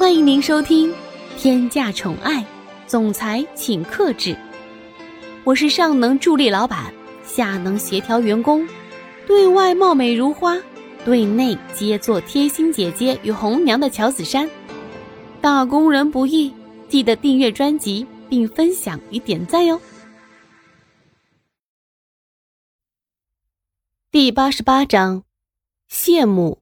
欢迎您收听《天价宠爱总裁请克制》，我是上能助力老板，下能协调员工，对外貌美如花，对内皆做贴心姐姐与红娘的乔子珊。打工人不易，记得订阅专辑并分享与点赞哟。第八十八章，羡慕。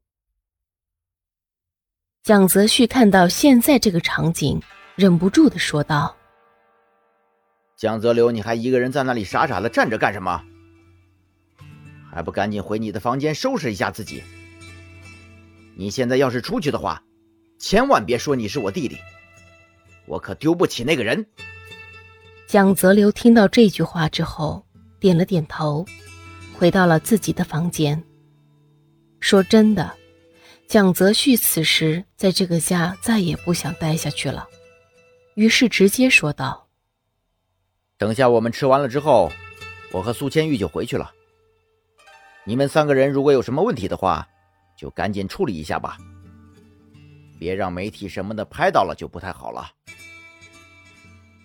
蒋泽旭看到现在这个场景，忍不住的说道：“蒋泽流，你还一个人在那里傻傻的站着干什么？还不赶紧回你的房间收拾一下自己！你现在要是出去的话，千万别说你是我弟弟，我可丢不起那个人。”蒋泽流听到这句话之后，点了点头。回到了自己的房间。说真的，蒋泽旭此时在这个家再也不想待下去了，于是直接说道：“等下我们吃完了之后，我和苏千玉就回去了。你们三个人如果有什么问题的话，就赶紧处理一下吧，别让媒体什么的拍到了就不太好了。”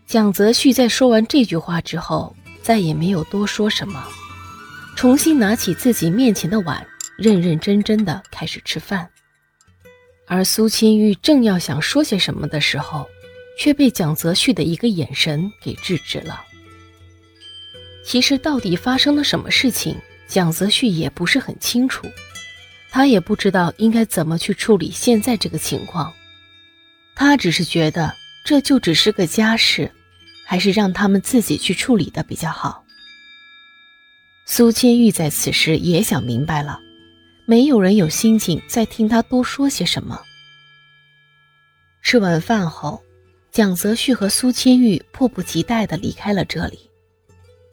蒋泽旭在说完这句话之后，再也没有多说什么。重新拿起自己面前的碗，认认真真的开始吃饭。而苏清玉正要想说些什么的时候，却被蒋泽旭的一个眼神给制止了。其实，到底发生了什么事情，蒋泽旭也不是很清楚，他也不知道应该怎么去处理现在这个情况。他只是觉得这就只是个家事，还是让他们自己去处理的比较好。苏千玉在此时也想明白了，没有人有心情再听他多说些什么。吃完饭后，蒋泽旭和苏千玉迫不及待地离开了这里。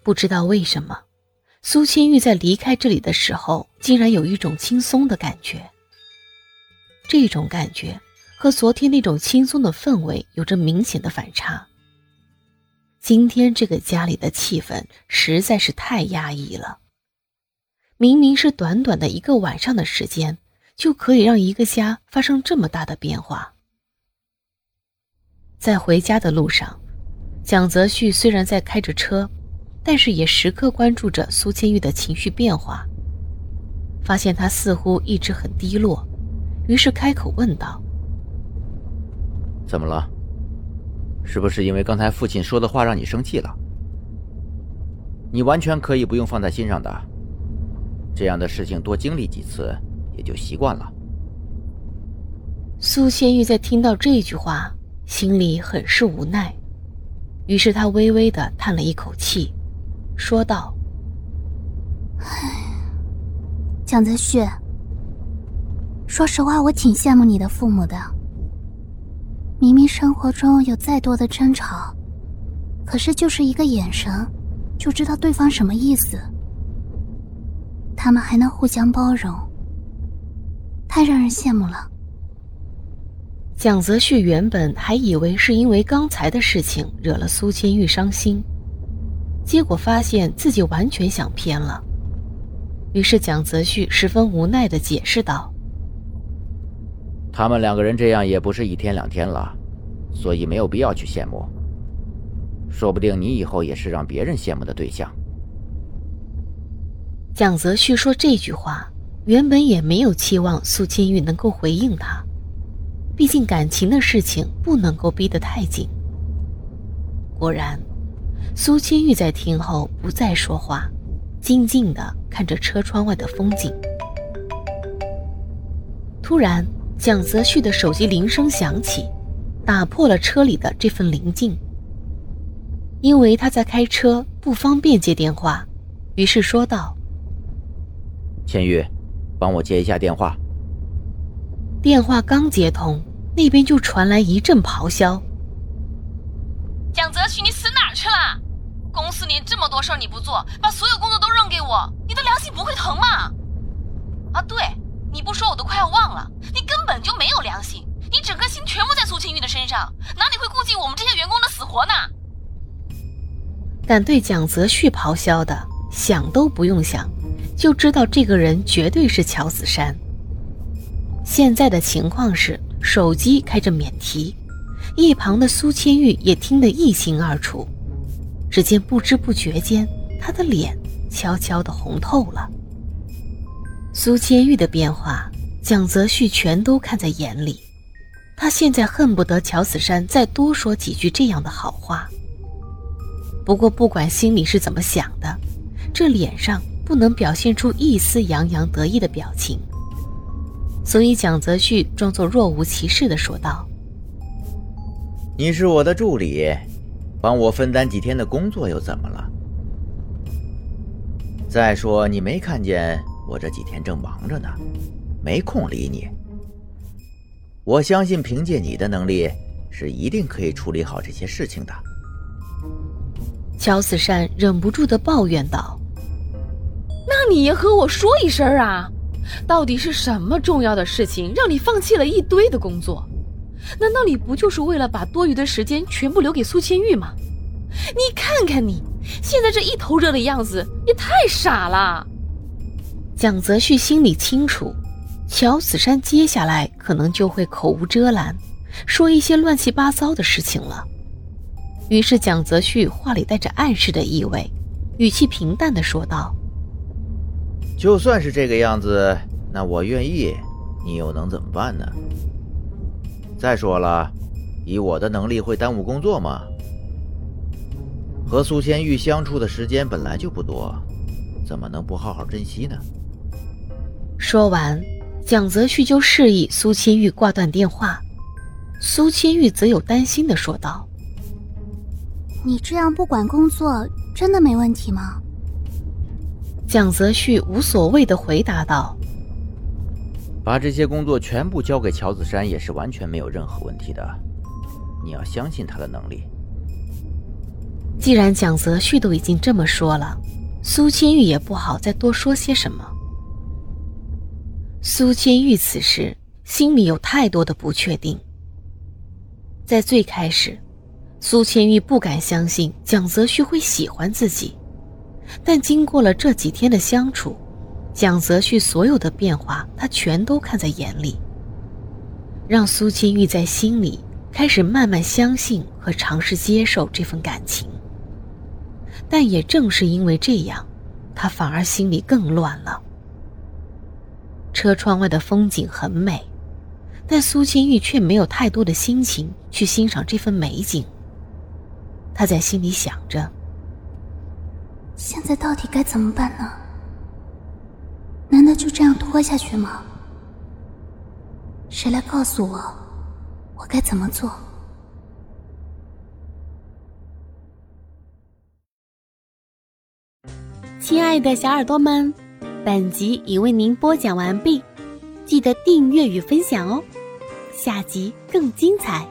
不知道为什么，苏千玉在离开这里的时候，竟然有一种轻松的感觉。这种感觉和昨天那种轻松的氛围有着明显的反差。今天这个家里的气氛实在是太压抑了。明明是短短的一个晚上的时间，就可以让一个家发生这么大的变化。在回家的路上，蒋泽旭虽然在开着车，但是也时刻关注着苏千玉的情绪变化。发现她似乎一直很低落，于是开口问道：“怎么了？”是不是因为刚才父亲说的话让你生气了？你完全可以不用放在心上的，这样的事情多经历几次也就习惯了。苏千玉在听到这句话，心里很是无奈，于是她微微的叹了一口气，说道：“唉，蒋泽旭，说实话，我挺羡慕你的父母的。”明明生活中有再多的争吵，可是就是一个眼神，就知道对方什么意思。他们还能互相包容，太让人羡慕了。蒋泽旭原本还以为是因为刚才的事情惹了苏千玉伤心，结果发现自己完全想偏了。于是蒋泽旭十分无奈的解释道。他们两个人这样也不是一天两天了，所以没有必要去羡慕。说不定你以后也是让别人羡慕的对象。蒋泽旭说这句话，原本也没有期望苏千玉能够回应他，毕竟感情的事情不能够逼得太紧。果然，苏千玉在听后不再说话，静静的看着车窗外的风景。突然。蒋泽旭的手机铃声响起，打破了车里的这份宁静。因为他在开车，不方便接电话，于是说道：“千玉，帮我接一下电话。”电话刚接通，那边就传来一阵咆哮：“蒋泽旭，你死哪儿去了？公司里这么多事儿你不做，把所有工作都扔给我，你的良心不会疼吗？啊，对。”你不说我都快要忘了，你根本就没有良心，你整颗心全部在苏清玉的身上，哪里会顾及我们这些员工的死活呢？敢对蒋泽旭咆哮的，想都不用想，就知道这个人绝对是乔子山。现在的情况是，手机开着免提，一旁的苏千玉也听得一清二楚。只见不知不觉间，他的脸悄悄的红透了。苏千玉的变化，蒋泽旭全都看在眼里。他现在恨不得乔子山再多说几句这样的好话。不过不管心里是怎么想的，这脸上不能表现出一丝洋洋得意的表情。所以蒋泽旭装作若无其事的说道：“你是我的助理，帮我分担几天的工作又怎么了？再说你没看见我这几天正忙着呢，没空理你。我相信凭借你的能力，是一定可以处理好这些事情的。”乔子善忍不住的抱怨道：“那你也和我说一声啊！”到底是什么重要的事情让你放弃了一堆的工作？难道你不就是为了把多余的时间全部留给苏千玉吗？你看看你现在这一头热的样子，也太傻了。蒋泽旭心里清楚，乔子山接下来可能就会口无遮拦，说一些乱七八糟的事情了。于是蒋泽旭话里带着暗示的意味，语气平淡的说道。就算是这个样子，那我愿意，你又能怎么办呢？再说了，以我的能力会耽误工作吗？和苏千玉相处的时间本来就不多，怎么能不好好珍惜呢？说完，蒋泽旭就示意苏千玉挂断电话。苏千玉则有担心的说道：“你这样不管工作，真的没问题吗？”蒋泽旭无所谓的回答道：“把这些工作全部交给乔子山也是完全没有任何问题的，你要相信他的能力。”既然蒋泽旭都已经这么说了，苏千玉也不好再多说些什么。苏千玉此时心里有太多的不确定。在最开始，苏千玉不敢相信蒋泽旭会喜欢自己。但经过了这几天的相处，蒋泽旭所有的变化，他全都看在眼里，让苏清玉在心里开始慢慢相信和尝试接受这份感情。但也正是因为这样，他反而心里更乱了。车窗外的风景很美，但苏清玉却没有太多的心情去欣赏这份美景。他在心里想着。现在到底该怎么办呢？难道就这样拖下去吗？谁来告诉我，我该怎么做？亲爱的小耳朵们，本集已为您播讲完毕，记得订阅与分享哦，下集更精彩。